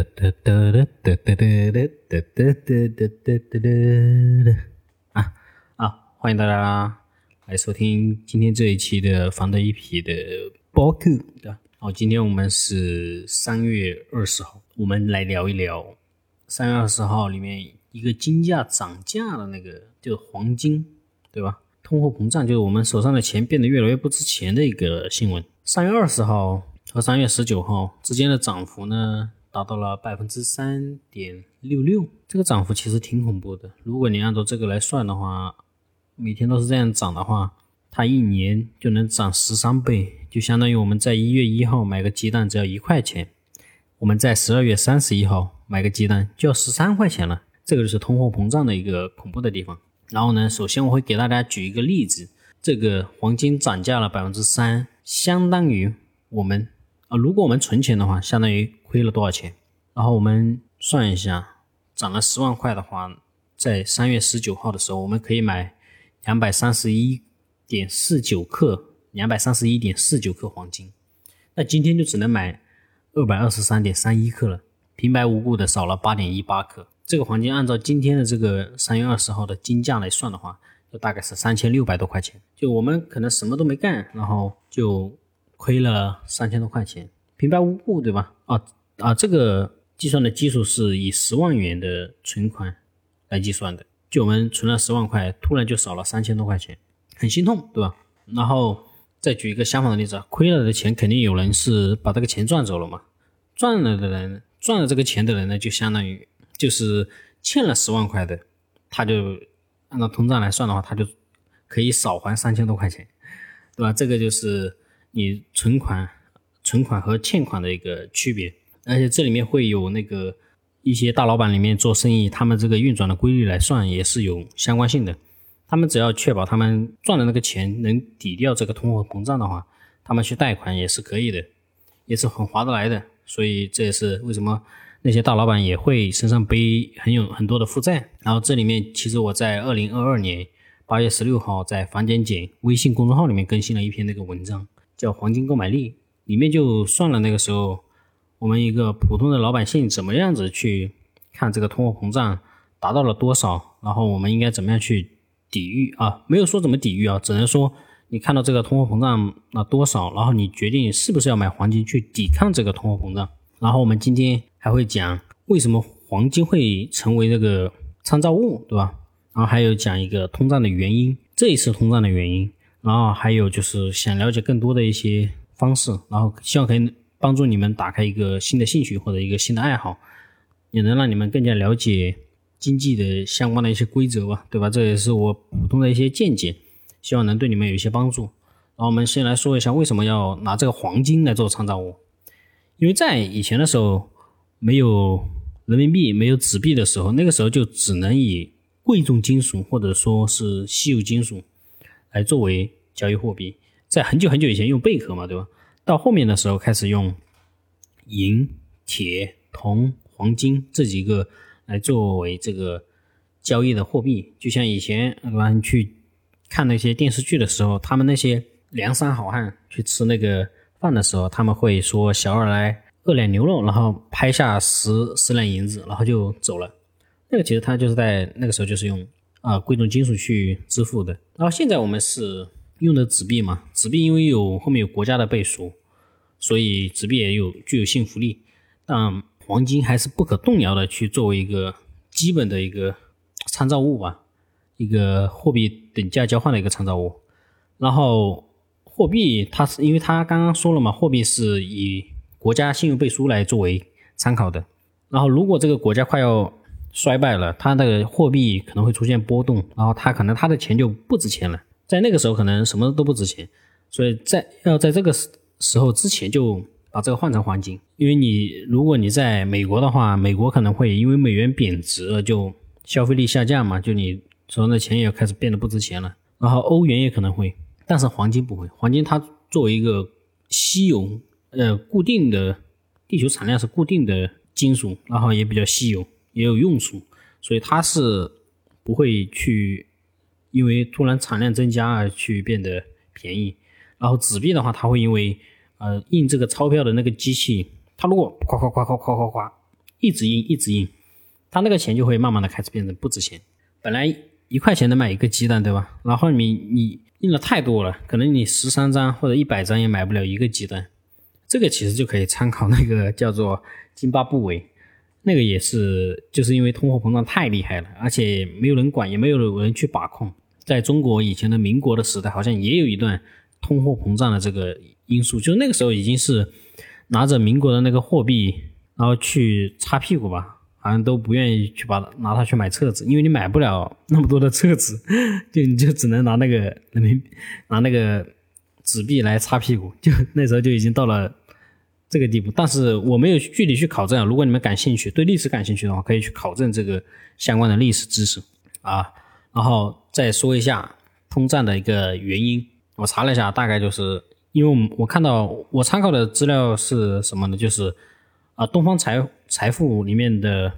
哒哒哒哒哒哒哒哒哒哒哒哒哒啊啊！欢迎大家来收听今天这一期的防得一匹的播客对吧。好，今天我们是三月二十号，我们来聊一聊三月二十号里面一个金价涨价的那个，就是黄金，对吧？通货膨胀就是我们手上的钱变得越来越不值钱的一个新闻。三月二十号和三月十九号之间的涨幅呢？达到了百分之三点六六，这个涨幅其实挺恐怖的。如果你按照这个来算的话，每天都是这样涨的话，它一年就能涨十三倍，就相当于我们在一月一号买个鸡蛋只要一块钱，我们在十二月三十一号买个鸡蛋就要十三块钱了。这个就是通货膨胀的一个恐怖的地方。然后呢，首先我会给大家举一个例子，这个黄金涨价了百分之三，相当于我们。啊，如果我们存钱的话，相当于亏了多少钱？然后我们算一下，涨了十万块的话，在三月十九号的时候，我们可以买两百三十一点四九克，两百三十一点四九克黄金。那今天就只能买二百二十三点三一克了，平白无故的少了八点一八克。这个黄金按照今天的这个三月二十号的金价来算的话，就大概是三千六百多块钱。就我们可能什么都没干，然后就。亏了三千多块钱，平白无故，对吧？啊啊，这个计算的基数是以十万元的存款来计算的，就我们存了十万块，突然就少了三千多块钱，很心痛，对吧？然后再举一个相反的例子，亏了的钱肯定有人是把这个钱赚走了嘛，赚了的人，赚了这个钱的人呢，就相当于就是欠了十万块的，他就按照通胀来算的话，他就可以少还三千多块钱，对吧？这个就是。你存款、存款和欠款的一个区别，而且这里面会有那个一些大老板里面做生意，他们这个运转的规律来算也是有相关性的。他们只要确保他们赚的那个钱能抵掉这个通货膨胀的话，他们去贷款也是可以的，也是很划得来的。所以这也是为什么那些大老板也会身上背很有很多的负债。然后这里面其实我在二零二二年八月十六号在房间简微信公众号里面更新了一篇那个文章。叫黄金购买力，里面就算了那个时候我们一个普通的老百姓怎么样子去看这个通货膨胀达到了多少，然后我们应该怎么样去抵御啊？没有说怎么抵御啊，只能说你看到这个通货膨胀那多少，然后你决定是不是要买黄金去抵抗这个通货膨胀。然后我们今天还会讲为什么黄金会成为这个参照物，对吧？然后还有讲一个通胀的原因，这一次通胀的原因。然后还有就是想了解更多的一些方式，然后希望可以帮助你们打开一个新的兴趣或者一个新的爱好，也能让你们更加了解经济的相关的一些规则吧，对吧？这也是我普通的一些见解，希望能对你们有一些帮助。然后我们先来说一下为什么要拿这个黄金来做参照物，因为在以前的时候没有人民币、没有纸币的时候，那个时候就只能以贵重金属或者说是稀有金属。来作为交易货币，在很久很久以前用贝壳嘛，对吧？到后面的时候开始用银、铁、铜、黄金这几个来作为这个交易的货币。就像以前对吧？你去看那些电视剧的时候，他们那些梁山好汉去吃那个饭的时候，他们会说：“小二来二两牛肉，然后拍下十十两银子，然后就走了。”那个其实他就是在那个时候就是用。啊，贵重金属去支付的。然后现在我们是用的纸币嘛，纸币因为有后面有国家的背书，所以纸币也有具有信服力。但黄金还是不可动摇的去作为一个基本的一个参照物吧，一个货币等价交换的一个参照物。然后货币它是因为它刚刚说了嘛，货币是以国家信用背书来作为参考的。然后如果这个国家快要衰败了，它的货币可能会出现波动，然后它可能它的钱就不值钱了。在那个时候，可能什么都不值钱，所以在要在这个时候之前就把这个换成黄金。因为你如果你在美国的话，美国可能会因为美元贬值了，就消费力下降嘛，就你手上的钱也开始变得不值钱了。然后欧元也可能会，但是黄金不会。黄金它作为一个稀有呃固定的地球产量是固定的金属，然后也比较稀有。也有用处，所以它是不会去因为突然产量增加而去变得便宜。然后纸币的话，它会因为呃印这个钞票的那个机器，它如果夸夸夸夸夸夸夸一直印一直印，它那个钱就会慢慢的开始变成不值钱。本来一块钱能买一个鸡蛋，对吧？然后你你印了太多了，可能你十三张或者一百张也买不了一个鸡蛋。这个其实就可以参考那个叫做津巴布韦，那个也是就是因为通货膨胀太厉害了，而且没有人管，也没有人去把控。在中国以前的民国的时代，好像也有一段通货膨胀的这个因素，就那个时候已经是拿着民国的那个货币，然后去擦屁股吧，好像都不愿意去把拿它去买册子，因为你买不了那么多的册子，就你就只能拿那个人民拿那个纸币来擦屁股，就 那时候就已经到了这个地步。但是我没有具体去考证，如果你们感兴趣，对历史感兴趣的话，可以去考证这个相关的历史知识啊。然后再说一下通胀的一个原因，我查了一下，大概就是因为我我看到我参考的资料是什么呢？就是啊，东方财财富里面的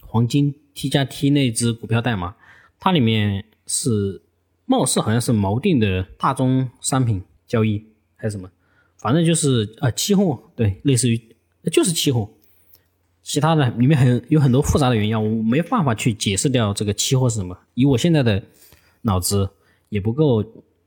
黄金 T 加 T 那只股票代码，它里面是貌似好像是锚定的大宗商品交易还是什么，反正就是啊期货，对，类似于就是期货。其他的里面很有很多复杂的原因，我没办法去解释掉这个期货是什么。以我现在的脑子也不够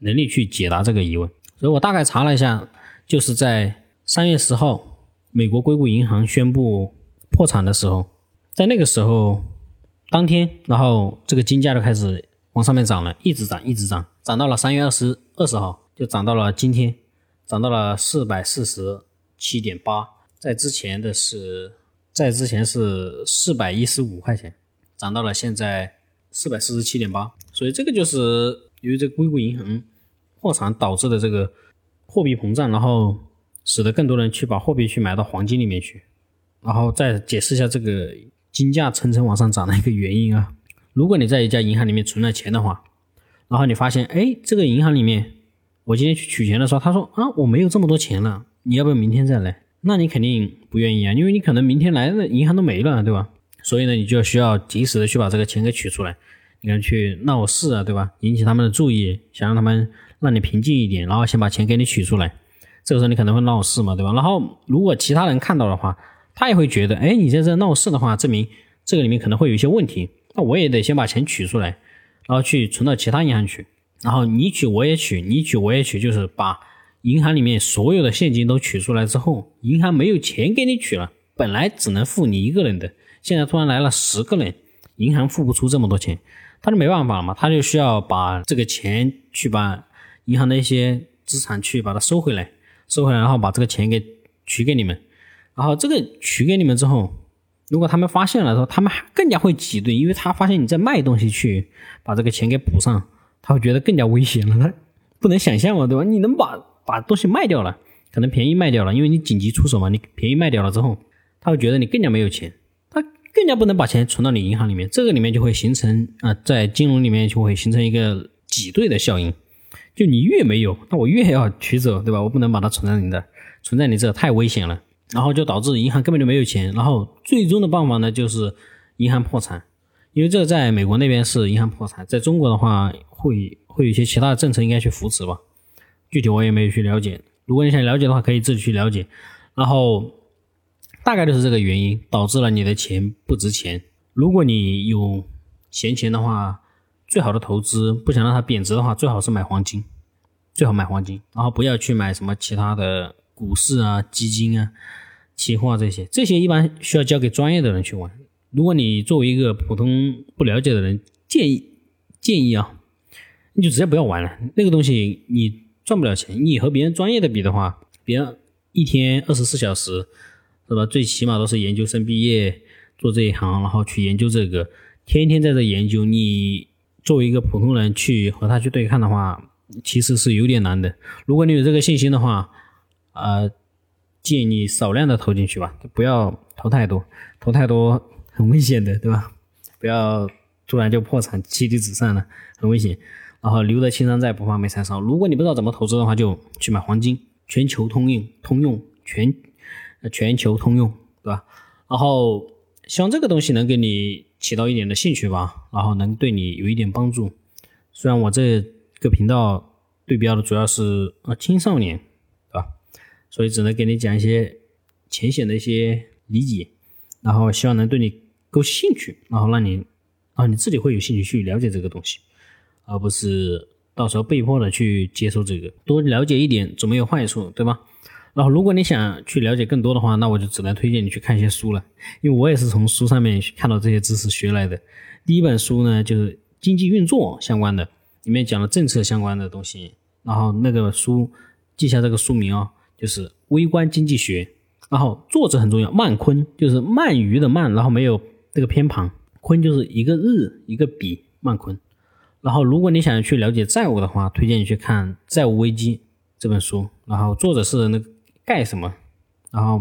能力去解答这个疑问，所以我大概查了一下，就是在三月十号，美国硅谷银行宣布破产的时候，在那个时候当天，然后这个金价就开始往上面涨了，一直涨，一直涨，涨到了三月二十二十号，就涨到了今天，涨到了四百四十七点八，在之前的是。在之前是四百一十五块钱，涨到了现在四百四十七点八，所以这个就是由于这硅谷银行破产导致的这个货币膨胀，然后使得更多人去把货币去买到黄金里面去，然后再解释一下这个金价层层往上涨的一个原因啊。如果你在一家银行里面存了钱的话，然后你发现，哎，这个银行里面我今天去取钱的时候，他说啊，我没有这么多钱了，你要不要明天再来？那你肯定不愿意啊，因为你可能明天来的银行都没了，对吧？所以呢，你就需要及时的去把这个钱给取出来，你看去闹事啊，对吧？引起他们的注意，想让他们让你平静一点，然后先把钱给你取出来。这个时候你可能会闹事嘛，对吧？然后如果其他人看到的话，他也会觉得，哎，你在这闹事的话，证明这个里面可能会有一些问题。那我也得先把钱取出来，然后去存到其他银行去，然后你取我也取，你取我也取，就是把。银行里面所有的现金都取出来之后，银行没有钱给你取了，本来只能付你一个人的，现在突然来了十个人，银行付不出这么多钱，他就没办法了嘛，他就需要把这个钱去把银行的一些资产去把它收回来，收回来，然后把这个钱给取给你们，然后这个取给你们之后，如果他们发现了之后，他们更加会挤兑，因为他发现你在卖东西去把这个钱给补上，他会觉得更加危险了，他不能想象嘛，对吧？你能把把东西卖掉了，可能便宜卖掉了，因为你紧急出手嘛。你便宜卖掉了之后，他会觉得你更加没有钱，他更加不能把钱存到你银行里面。这个里面就会形成啊，在金融里面就会形成一个挤兑的效应。就你越没有，那我越要取走，对吧？我不能把它存在你的，存在你这太危险了。然后就导致银行根本就没有钱。然后最终的办法呢，就是银行破产。因为这在美国那边是银行破产，在中国的话会会有一些其他的政策应该去扶持吧。具体我也没有去了解，如果你想了解的话，可以自己去了解。然后大概就是这个原因导致了你的钱不值钱。如果你有闲钱的话，最好的投资不想让它贬值的话，最好是买黄金，最好买黄金，然后不要去买什么其他的股市啊、基金啊、期货这些，这些一般需要交给专业的人去玩。如果你作为一个普通不了解的人，建议建议啊，你就直接不要玩了，那个东西你。赚不了钱，你和别人专业的比的话，别人一天二十四小时，是吧？最起码都是研究生毕业做这一行，然后去研究这个，天天在这研究。你作为一个普通人去和他去对抗的话，其实是有点难的。如果你有这个信心的话，呃，建议少量的投进去吧，不要投太多，投太多很危险的，对吧？不要突然就破产，妻离子散了，很危险。然后留得青山在，不怕没柴烧。如果你不知道怎么投资的话，就去买黄金，全球通用，通用全，全球通用，对吧？然后希望这个东西能给你起到一点的兴趣吧，然后能对你有一点帮助。虽然我这个频道对标的主要是啊青少年，对吧？所以只能给你讲一些浅显的一些理解。然后希望能对你够兴趣，然后让你，啊你自己会有兴趣去了解这个东西，而不是到时候被迫的去接受这个。多了解一点总没有坏处，对吧？然后如果你想去了解更多的话，那我就只能推荐你去看一些书了，因为我也是从书上面看到这些知识学来的。第一本书呢，就是经济运作相关的，里面讲了政策相关的东西。然后那个书记下这个书名啊，就是《微观经济学》。然后作者很重要，曼昆就是鳗鱼的鳗，然后没有这个偏旁，昆就是一个日一个比，曼昆。然后如果你想去了解债务的话，推荐你去看《债务危机》这本书。然后作者是那个盖什么？然后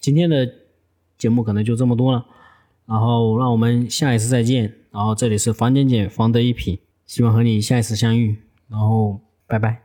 今天的节目可能就这么多了。然后让我们下一次再见。然后这里是房简简房的一品，希望和你下一次相遇。然后拜拜。